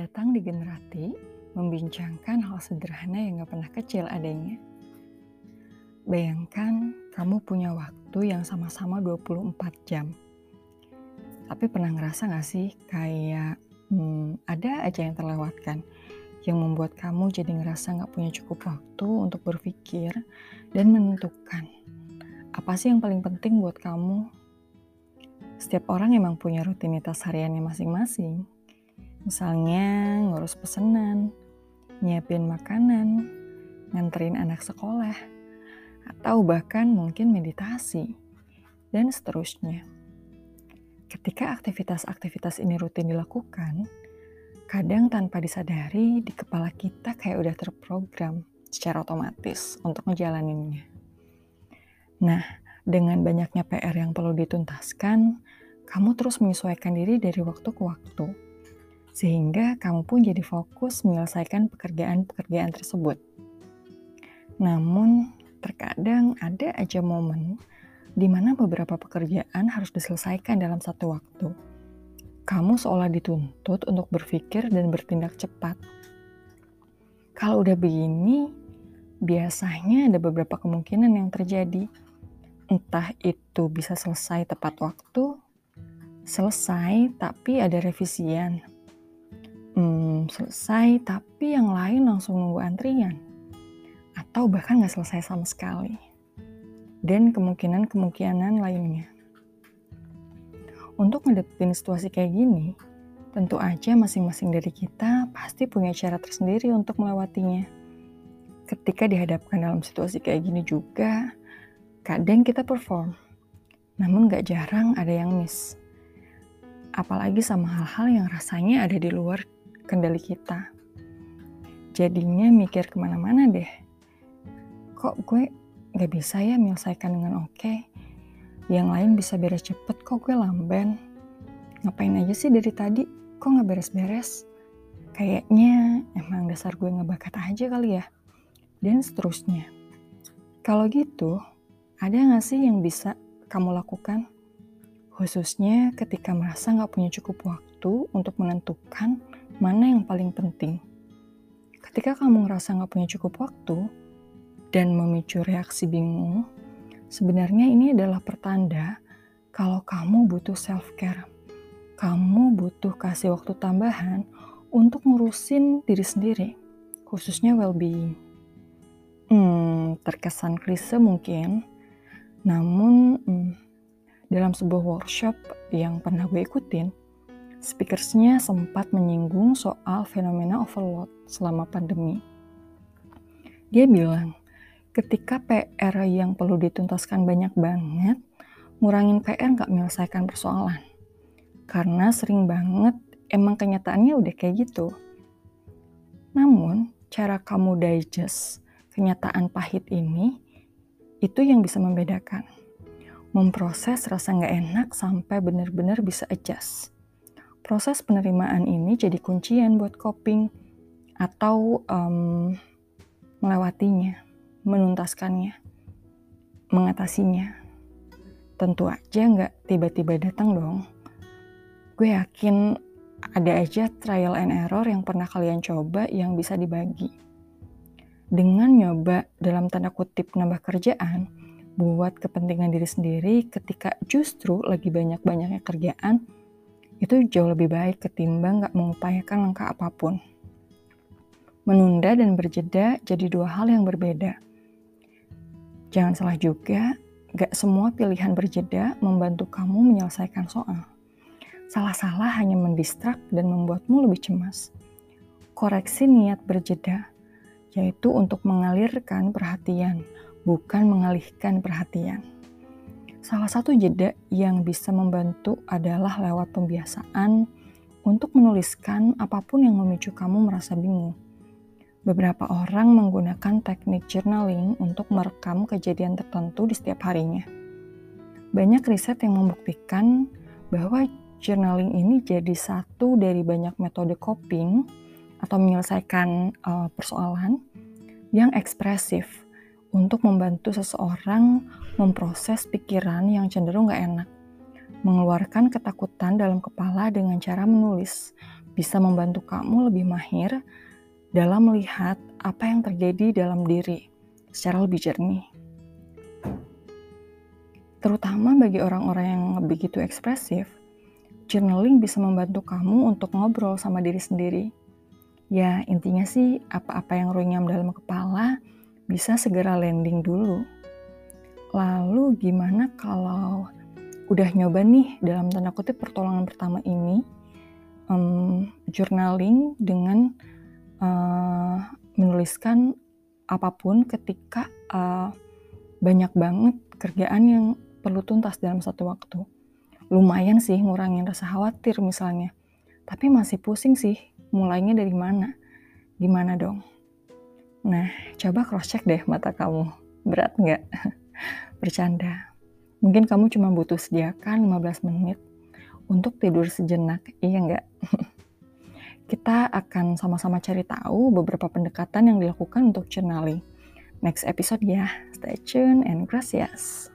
datang di Generati, membincangkan hal sederhana yang gak pernah kecil adanya. Bayangkan kamu punya waktu yang sama-sama 24 jam. Tapi pernah ngerasa gak sih kayak hmm, ada aja yang terlewatkan yang membuat kamu jadi ngerasa gak punya cukup waktu untuk berpikir dan menentukan apa sih yang paling penting buat kamu. Setiap orang emang punya rutinitas hariannya masing-masing Misalnya ngurus pesanan, nyiapin makanan, nganterin anak sekolah, atau bahkan mungkin meditasi, dan seterusnya. Ketika aktivitas-aktivitas ini rutin dilakukan, kadang tanpa disadari di kepala kita kayak udah terprogram secara otomatis untuk ngejalaninnya. Nah, dengan banyaknya PR yang perlu dituntaskan, kamu terus menyesuaikan diri dari waktu ke waktu sehingga kamu pun jadi fokus menyelesaikan pekerjaan-pekerjaan tersebut. Namun, terkadang ada aja momen di mana beberapa pekerjaan harus diselesaikan dalam satu waktu. Kamu seolah dituntut untuk berpikir dan bertindak cepat. Kalau udah begini, biasanya ada beberapa kemungkinan yang terjadi. Entah itu bisa selesai tepat waktu, selesai tapi ada revisian, hmm, selesai tapi yang lain langsung nunggu antrian atau bahkan nggak selesai sama sekali dan kemungkinan-kemungkinan lainnya. Untuk ngadepin situasi kayak gini, tentu aja masing-masing dari kita pasti punya cara tersendiri untuk melewatinya. Ketika dihadapkan dalam situasi kayak gini juga, kadang kita perform, namun gak jarang ada yang miss. Apalagi sama hal-hal yang rasanya ada di luar kendali kita. Jadinya mikir ke mana-mana deh. Kok gue gak bisa ya menyelesaikan dengan oke? Okay? Yang lain bisa beres cepet, kok gue lamban? Ngapain aja sih dari tadi? Kok gak beres-beres? Kayaknya emang dasar gue gak bakat aja kali ya. Dan seterusnya. Kalau gitu, ada gak sih yang bisa kamu lakukan? Khususnya ketika merasa gak punya cukup waktu untuk menentukan mana yang paling penting. Ketika kamu ngerasa gak punya cukup waktu dan memicu reaksi bingung, sebenarnya ini adalah pertanda kalau kamu butuh self-care. Kamu butuh kasih waktu tambahan untuk ngurusin diri sendiri, khususnya well-being. Hmm, terkesan klise mungkin, namun hmm, dalam sebuah workshop yang pernah gue ikutin, Speakersnya sempat menyinggung soal fenomena overload selama pandemi. Dia bilang, ketika PR yang perlu dituntaskan banyak banget, ngurangin PR nggak menyelesaikan persoalan. Karena sering banget emang kenyataannya udah kayak gitu. Namun, cara kamu digest kenyataan pahit ini, itu yang bisa membedakan. Memproses rasa nggak enak sampai benar-benar bisa adjust proses penerimaan ini jadi kuncian buat coping atau um, melewatinya, menuntaskannya, mengatasinya. Tentu aja nggak tiba-tiba datang dong. Gue yakin ada aja trial and error yang pernah kalian coba yang bisa dibagi. Dengan nyoba dalam tanda kutip nambah kerjaan, buat kepentingan diri sendiri ketika justru lagi banyak-banyaknya kerjaan, itu jauh lebih baik ketimbang gak mengupayakan langkah apa pun. Menunda dan berjeda jadi dua hal yang berbeda. Jangan salah juga, gak semua pilihan berjeda membantu kamu menyelesaikan soal. Salah-salah hanya mendistrak dan membuatmu lebih cemas. Koreksi niat berjeda, yaitu untuk mengalirkan perhatian, bukan mengalihkan perhatian. Salah satu jeda yang bisa membantu adalah lewat pembiasaan untuk menuliskan apa pun yang memicu kamu merasa bingung. Beberapa orang menggunakan teknik journaling untuk merekam kejadian tertentu di setiap harinya. Banyak riset yang membuktikan bahwa journaling ini jadi satu dari banyak metode coping atau menyelesaikan uh, persoalan yang ekspresif untuk membantu seseorang memproses pikiran yang cenderung gak enak, mengeluarkan ketakutan dalam kepala dengan cara menulis, bisa membantu kamu lebih mahir dalam melihat apa yang terjadi dalam diri secara lebih jernih. Terutama bagi orang-orang yang begitu ekspresif, journaling bisa membantu kamu untuk ngobrol sama diri sendiri. Ya, intinya sih apa-apa yang runyam dalam kepala bisa segera landing dulu. Lalu gimana kalau udah nyoba nih dalam tanda kutip pertolongan pertama ini, um, journaling dengan uh, menuliskan apa pun ketika uh, banyak banget kerjaan yang perlu tuntas dalam satu waktu. Lumayan sih ngurangin rasa khawatir misalnya. Tapi masih pusing sih, mulainya dari mana? Gimana dong? Nah, coba cross check deh mata kamu. Berat nggak? Bercanda. Mungkin kamu cuma butuh sediakan 15 menit untuk tidur sejenak, iya nggak? Kita akan sama-sama cari tahu beberapa pendekatan yang dilakukan untuk journaling. Next episode ya. Stay tune and gracias.